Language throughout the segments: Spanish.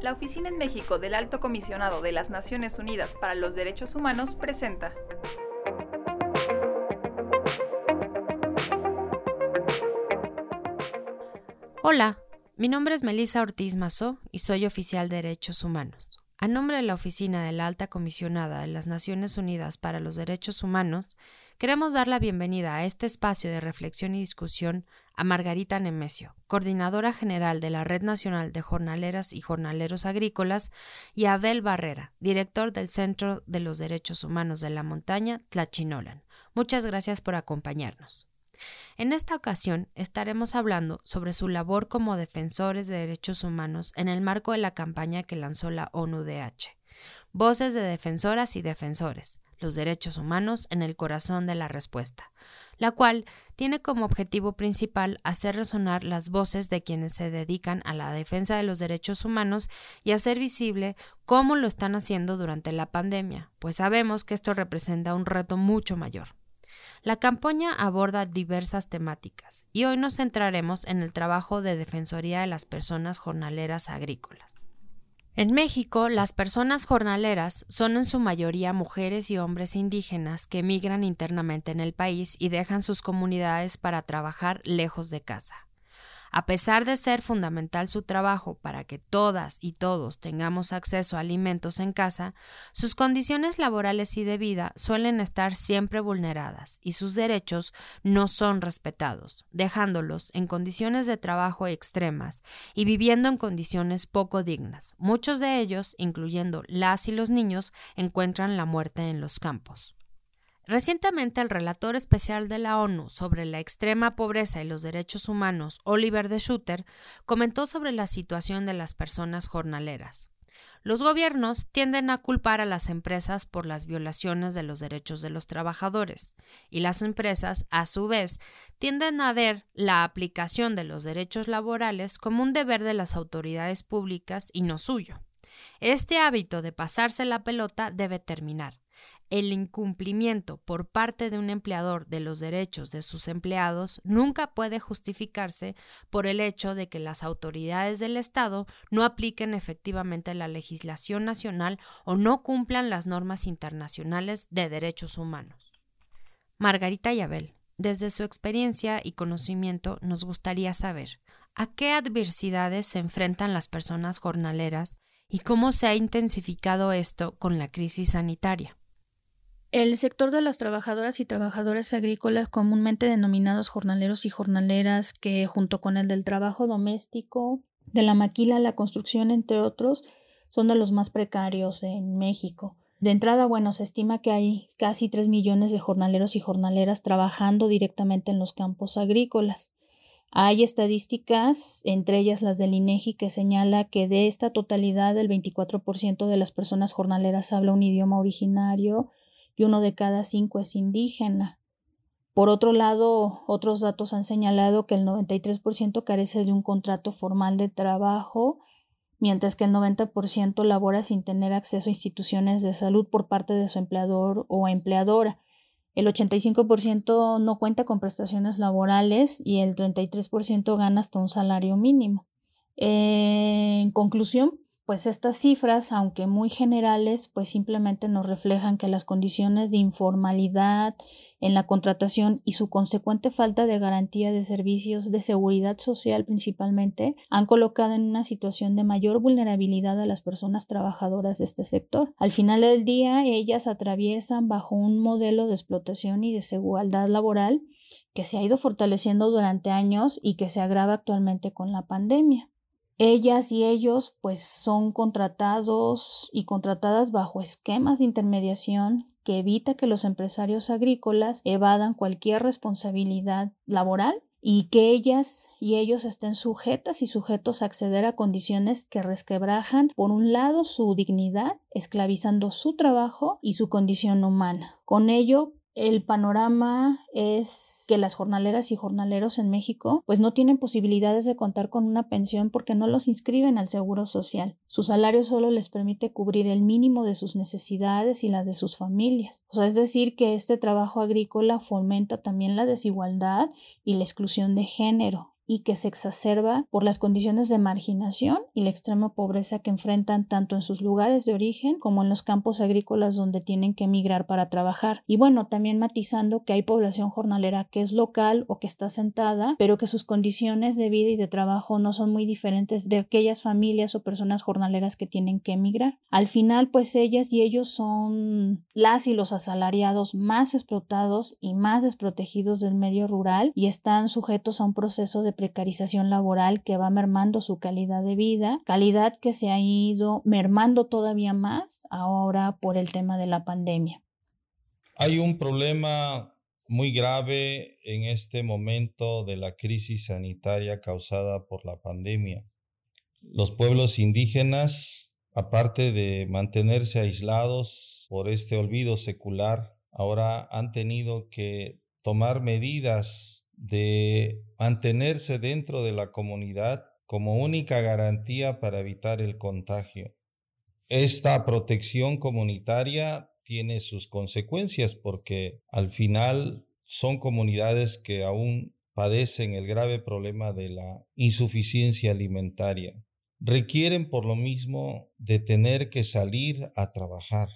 La Oficina en México del Alto Comisionado de las Naciones Unidas para los Derechos Humanos presenta Hola, mi nombre es Melissa Ortiz Mazó y soy oficial de Derechos Humanos. A nombre de la Oficina de la Alta Comisionada de las Naciones Unidas para los Derechos Humanos, queremos dar la bienvenida a este espacio de reflexión y discusión a Margarita Nemesio, coordinadora general de la Red Nacional de Jornaleras y Jornaleros Agrícolas, y a Abel Barrera, director del Centro de los Derechos Humanos de la Montaña, Tlachinolan. Muchas gracias por acompañarnos. En esta ocasión estaremos hablando sobre su labor como defensores de derechos humanos en el marco de la campaña que lanzó la ONU-DH. Voces de defensoras y defensores, los derechos humanos en el corazón de la respuesta, la cual tiene como objetivo principal hacer resonar las voces de quienes se dedican a la defensa de los derechos humanos y hacer visible cómo lo están haciendo durante la pandemia, pues sabemos que esto representa un reto mucho mayor. La campaña aborda diversas temáticas y hoy nos centraremos en el trabajo de Defensoría de las Personas Jornaleras Agrícolas. En México, las personas jornaleras son en su mayoría mujeres y hombres indígenas que emigran internamente en el país y dejan sus comunidades para trabajar lejos de casa. A pesar de ser fundamental su trabajo para que todas y todos tengamos acceso a alimentos en casa, sus condiciones laborales y de vida suelen estar siempre vulneradas y sus derechos no son respetados, dejándolos en condiciones de trabajo extremas y viviendo en condiciones poco dignas. Muchos de ellos, incluyendo las y los niños, encuentran la muerte en los campos. Recientemente el relator especial de la ONU sobre la extrema pobreza y los derechos humanos, Oliver de Schutter, comentó sobre la situación de las personas jornaleras. Los gobiernos tienden a culpar a las empresas por las violaciones de los derechos de los trabajadores, y las empresas, a su vez, tienden a ver la aplicación de los derechos laborales como un deber de las autoridades públicas y no suyo. Este hábito de pasarse la pelota debe terminar el incumplimiento por parte de un empleador de los derechos de sus empleados nunca puede justificarse por el hecho de que las autoridades del Estado no apliquen efectivamente la legislación nacional o no cumplan las normas internacionales de derechos humanos. Margarita Yabel, desde su experiencia y conocimiento nos gustaría saber a qué adversidades se enfrentan las personas jornaleras y cómo se ha intensificado esto con la crisis sanitaria. El sector de las trabajadoras y trabajadores agrícolas, comúnmente denominados jornaleros y jornaleras, que junto con el del trabajo doméstico, de la maquila, la construcción, entre otros, son de los más precarios en México. De entrada, bueno, se estima que hay casi 3 millones de jornaleros y jornaleras trabajando directamente en los campos agrícolas. Hay estadísticas, entre ellas las del INEGI, que señala que de esta totalidad el 24% de las personas jornaleras habla un idioma originario, y uno de cada cinco es indígena. Por otro lado, otros datos han señalado que el 93% carece de un contrato formal de trabajo, mientras que el 90% labora sin tener acceso a instituciones de salud por parte de su empleador o empleadora. El 85% no cuenta con prestaciones laborales y el 33% gana hasta un salario mínimo. En conclusión, pues estas cifras, aunque muy generales, pues simplemente nos reflejan que las condiciones de informalidad en la contratación y su consecuente falta de garantía de servicios de seguridad social principalmente han colocado en una situación de mayor vulnerabilidad a las personas trabajadoras de este sector. Al final del día, ellas atraviesan bajo un modelo de explotación y desigualdad laboral que se ha ido fortaleciendo durante años y que se agrava actualmente con la pandemia. Ellas y ellos pues son contratados y contratadas bajo esquemas de intermediación que evita que los empresarios agrícolas evadan cualquier responsabilidad laboral y que ellas y ellos estén sujetas y sujetos a acceder a condiciones que resquebrajan, por un lado, su dignidad, esclavizando su trabajo y su condición humana. Con ello, el panorama es que las jornaleras y jornaleros en México pues no tienen posibilidades de contar con una pensión porque no los inscriben al seguro social. Su salario solo les permite cubrir el mínimo de sus necesidades y las de sus familias. O sea, es decir, que este trabajo agrícola fomenta también la desigualdad y la exclusión de género y que se exacerba por las condiciones de marginación y la extrema pobreza que enfrentan tanto en sus lugares de origen como en los campos agrícolas donde tienen que emigrar para trabajar. Y bueno, también matizando que hay población jornalera que es local o que está sentada, pero que sus condiciones de vida y de trabajo no son muy diferentes de aquellas familias o personas jornaleras que tienen que emigrar. Al final, pues ellas y ellos son las y los asalariados más explotados y más desprotegidos del medio rural y están sujetos a un proceso de precarización laboral que va mermando su calidad de vida, calidad que se ha ido mermando todavía más ahora por el tema de la pandemia. Hay un problema muy grave en este momento de la crisis sanitaria causada por la pandemia. Los pueblos indígenas, aparte de mantenerse aislados por este olvido secular, ahora han tenido que tomar medidas de mantenerse dentro de la comunidad como única garantía para evitar el contagio. Esta protección comunitaria tiene sus consecuencias porque al final son comunidades que aún padecen el grave problema de la insuficiencia alimentaria. Requieren por lo mismo de tener que salir a trabajar.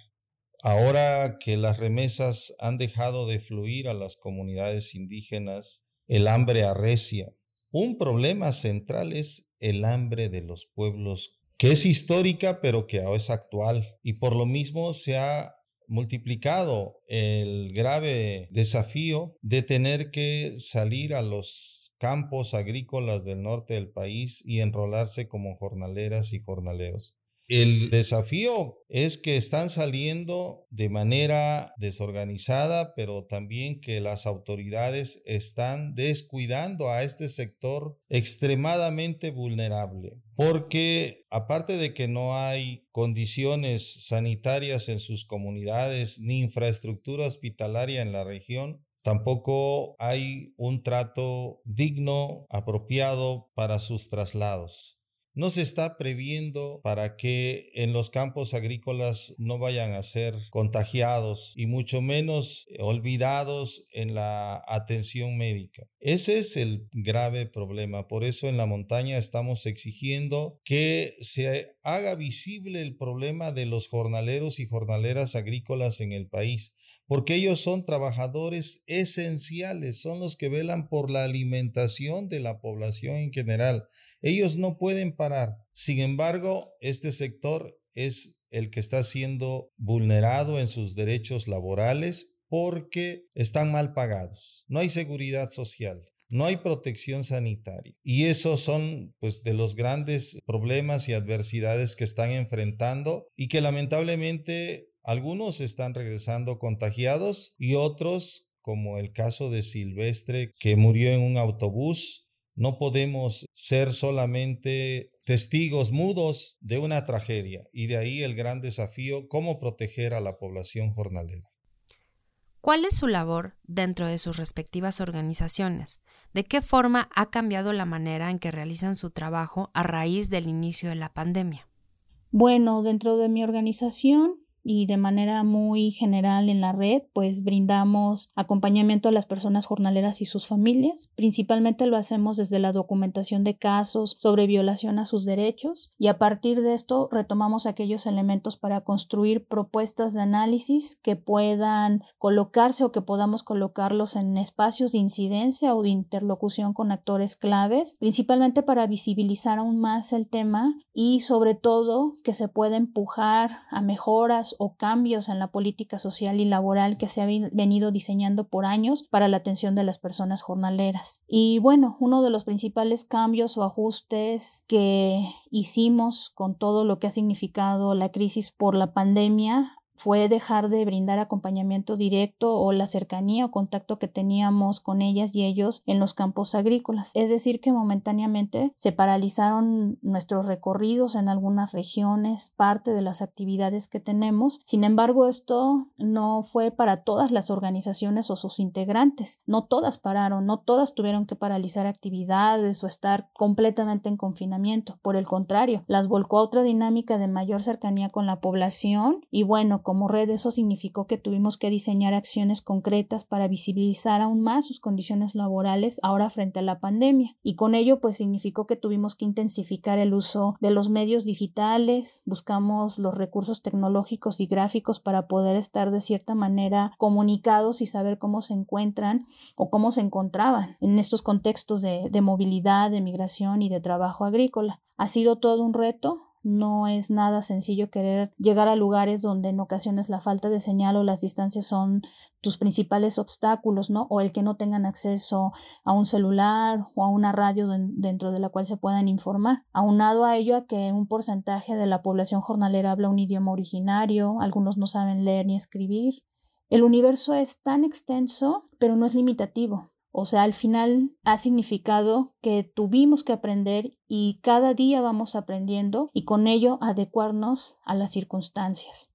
Ahora que las remesas han dejado de fluir a las comunidades indígenas, el hambre arrecia. Un problema central es el hambre de los pueblos, que es histórica pero que ahora es actual y por lo mismo se ha multiplicado el grave desafío de tener que salir a los campos agrícolas del norte del país y enrolarse como jornaleras y jornaleros. El desafío es que están saliendo de manera desorganizada, pero también que las autoridades están descuidando a este sector extremadamente vulnerable. Porque aparte de que no hay condiciones sanitarias en sus comunidades ni infraestructura hospitalaria en la región, Tampoco hay un trato digno, apropiado para sus traslados no se está previendo para que en los campos agrícolas no vayan a ser contagiados y mucho menos olvidados en la atención médica. Ese es el grave problema. Por eso en la montaña estamos exigiendo que se haga visible el problema de los jornaleros y jornaleras agrícolas en el país, porque ellos son trabajadores esenciales, son los que velan por la alimentación de la población en general. Ellos no pueden parar. Sin embargo, este sector es el que está siendo vulnerado en sus derechos laborales porque están mal pagados. No hay seguridad social. No hay protección sanitaria. Y esos son pues de los grandes problemas y adversidades que están enfrentando y que lamentablemente algunos están regresando contagiados y otros, como el caso de Silvestre, que murió en un autobús, no podemos ser solamente testigos mudos de una tragedia y de ahí el gran desafío, cómo proteger a la población jornalera. ¿Cuál es su labor dentro de sus respectivas organizaciones? ¿De qué forma ha cambiado la manera en que realizan su trabajo a raíz del inicio de la pandemia? Bueno, dentro de mi organización y de manera muy general en la red, pues brindamos acompañamiento a las personas jornaleras y sus familias. Principalmente lo hacemos desde la documentación de casos sobre violación a sus derechos y a partir de esto retomamos aquellos elementos para construir propuestas de análisis que puedan colocarse o que podamos colocarlos en espacios de incidencia o de interlocución con actores claves, principalmente para visibilizar aún más el tema y sobre todo que se pueda empujar a mejoras o cambios en la política social y laboral que se ha venido diseñando por años para la atención de las personas jornaleras. Y bueno, uno de los principales cambios o ajustes que hicimos con todo lo que ha significado la crisis por la pandemia fue dejar de brindar acompañamiento directo o la cercanía o contacto que teníamos con ellas y ellos en los campos agrícolas. Es decir, que momentáneamente se paralizaron nuestros recorridos en algunas regiones, parte de las actividades que tenemos. Sin embargo, esto no fue para todas las organizaciones o sus integrantes. No todas pararon, no todas tuvieron que paralizar actividades o estar completamente en confinamiento. Por el contrario, las volcó a otra dinámica de mayor cercanía con la población y bueno, como red eso significó que tuvimos que diseñar acciones concretas para visibilizar aún más sus condiciones laborales ahora frente a la pandemia y con ello pues significó que tuvimos que intensificar el uso de los medios digitales, buscamos los recursos tecnológicos y gráficos para poder estar de cierta manera comunicados y saber cómo se encuentran o cómo se encontraban en estos contextos de, de movilidad, de migración y de trabajo agrícola. Ha sido todo un reto, no es nada sencillo querer llegar a lugares donde en ocasiones la falta de señal o las distancias son tus principales obstáculos, ¿no? O el que no tengan acceso a un celular o a una radio dentro de la cual se puedan informar. Aunado a ello a que un porcentaje de la población jornalera habla un idioma originario, algunos no saben leer ni escribir. El universo es tan extenso, pero no es limitativo. O sea, al final ha significado que tuvimos que aprender y cada día vamos aprendiendo y con ello adecuarnos a las circunstancias.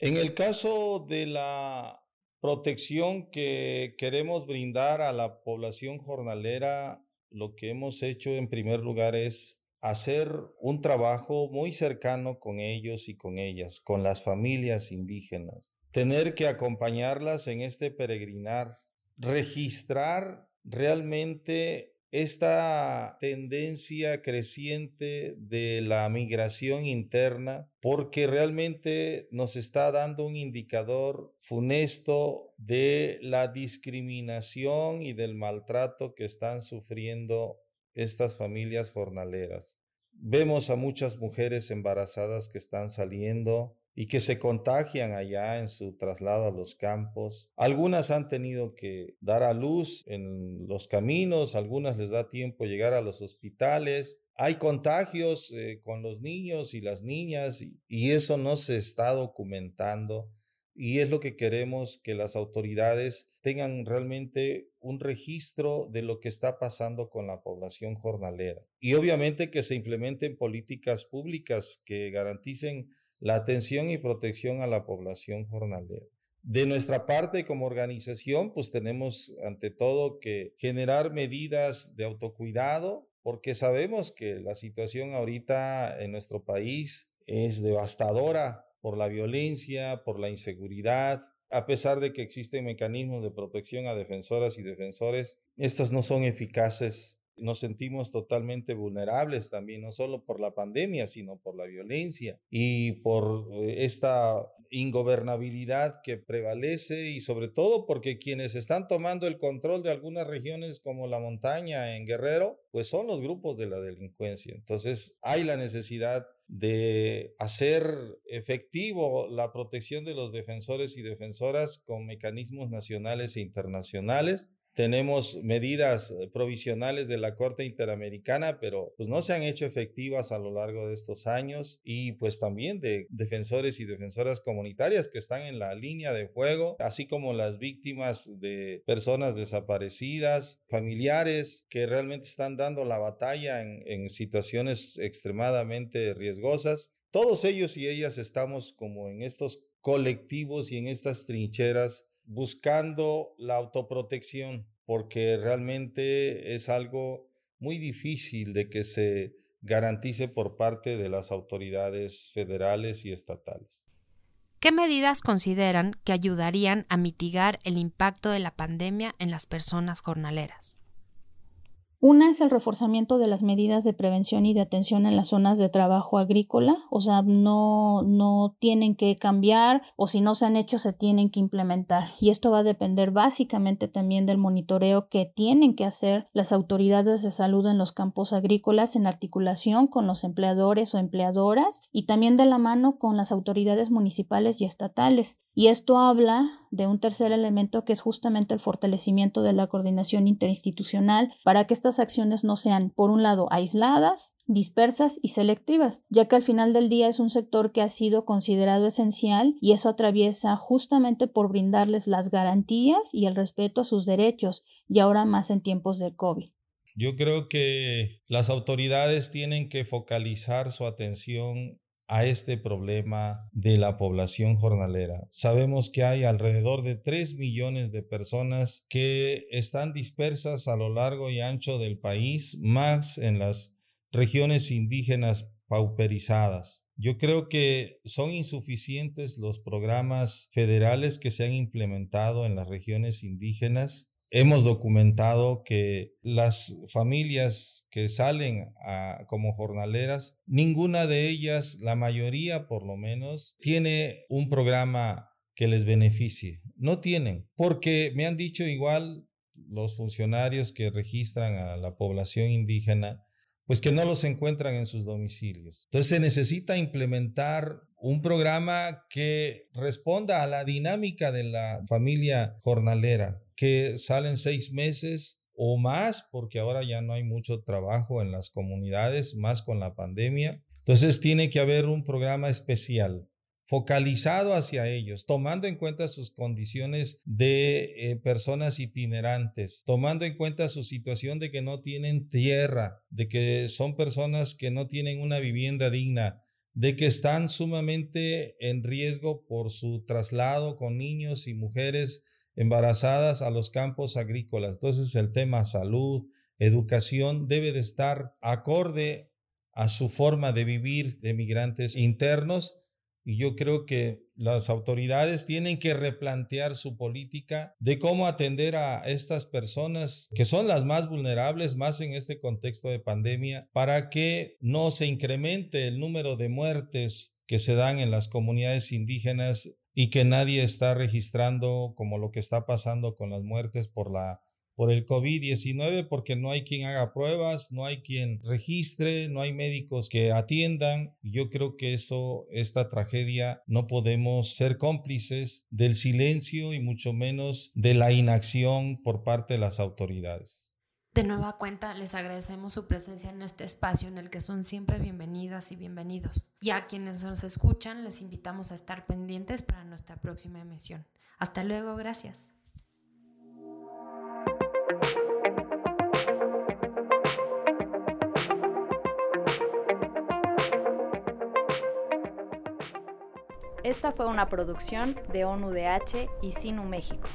En el caso de la protección que queremos brindar a la población jornalera, lo que hemos hecho en primer lugar es hacer un trabajo muy cercano con ellos y con ellas, con las familias indígenas. Tener que acompañarlas en este peregrinar registrar realmente esta tendencia creciente de la migración interna porque realmente nos está dando un indicador funesto de la discriminación y del maltrato que están sufriendo estas familias jornaleras. Vemos a muchas mujeres embarazadas que están saliendo y que se contagian allá en su traslado a los campos. Algunas han tenido que dar a luz en los caminos, algunas les da tiempo llegar a los hospitales. Hay contagios eh, con los niños y las niñas y eso no se está documentando. Y es lo que queremos que las autoridades tengan realmente un registro de lo que está pasando con la población jornalera. Y obviamente que se implementen políticas públicas que garanticen la atención y protección a la población jornalera. De nuestra parte como organización, pues tenemos ante todo que generar medidas de autocuidado, porque sabemos que la situación ahorita en nuestro país es devastadora por la violencia, por la inseguridad, a pesar de que existen mecanismos de protección a defensoras y defensores, estas no son eficaces nos sentimos totalmente vulnerables también, no solo por la pandemia, sino por la violencia y por eh, esta ingobernabilidad que prevalece y sobre todo porque quienes están tomando el control de algunas regiones como la montaña en Guerrero, pues son los grupos de la delincuencia. Entonces hay la necesidad de hacer efectivo la protección de los defensores y defensoras con mecanismos nacionales e internacionales tenemos medidas eh, provisionales de la Corte Interamericana, pero pues no se han hecho efectivas a lo largo de estos años y pues también de defensores y defensoras comunitarias que están en la línea de fuego, así como las víctimas de personas desaparecidas, familiares que realmente están dando la batalla en, en situaciones extremadamente riesgosas. Todos ellos y ellas estamos como en estos colectivos y en estas trincheras buscando la autoprotección, porque realmente es algo muy difícil de que se garantice por parte de las autoridades federales y estatales. ¿Qué medidas consideran que ayudarían a mitigar el impacto de la pandemia en las personas jornaleras? Una es el reforzamiento de las medidas de prevención y de atención en las zonas de trabajo agrícola, o sea, no, no tienen que cambiar o si no se han hecho se tienen que implementar. Y esto va a depender básicamente también del monitoreo que tienen que hacer las autoridades de salud en los campos agrícolas en articulación con los empleadores o empleadoras y también de la mano con las autoridades municipales y estatales. Y esto habla de un tercer elemento que es justamente el fortalecimiento de la coordinación interinstitucional para que estas acciones no sean, por un lado, aisladas, dispersas y selectivas, ya que al final del día es un sector que ha sido considerado esencial y eso atraviesa justamente por brindarles las garantías y el respeto a sus derechos, y ahora más en tiempos de COVID. Yo creo que las autoridades tienen que focalizar su atención a este problema de la población jornalera. Sabemos que hay alrededor de 3 millones de personas que están dispersas a lo largo y ancho del país, más en las regiones indígenas pauperizadas. Yo creo que son insuficientes los programas federales que se han implementado en las regiones indígenas Hemos documentado que las familias que salen como jornaleras, ninguna de ellas, la mayoría por lo menos, tiene un programa que les beneficie. No tienen, porque me han dicho igual los funcionarios que registran a la población indígena, pues que no los encuentran en sus domicilios. Entonces se necesita implementar un programa que responda a la dinámica de la familia jornalera, que salen seis meses o más, porque ahora ya no hay mucho trabajo en las comunidades, más con la pandemia. Entonces tiene que haber un programa especial focalizado hacia ellos, tomando en cuenta sus condiciones de eh, personas itinerantes, tomando en cuenta su situación de que no tienen tierra, de que son personas que no tienen una vivienda digna, de que están sumamente en riesgo por su traslado con niños y mujeres embarazadas a los campos agrícolas. Entonces el tema salud, educación debe de estar acorde a su forma de vivir de migrantes internos y yo creo que las autoridades tienen que replantear su política de cómo atender a estas personas que son las más vulnerables, más en este contexto de pandemia, para que no se incremente el número de muertes que se dan en las comunidades indígenas y que nadie está registrando como lo que está pasando con las muertes por la por el COVID-19 porque no hay quien haga pruebas, no hay quien registre, no hay médicos que atiendan. Yo creo que eso, esta tragedia, no podemos ser cómplices del silencio y mucho menos de la inacción por parte de las autoridades. De nueva cuenta, les agradecemos su presencia en este espacio en el que son siempre bienvenidas y bienvenidos. Y a quienes nos escuchan, les invitamos a estar pendientes para nuestra próxima emisión. Hasta luego, gracias. Esta fue una producción de ONUDH y Sinu México.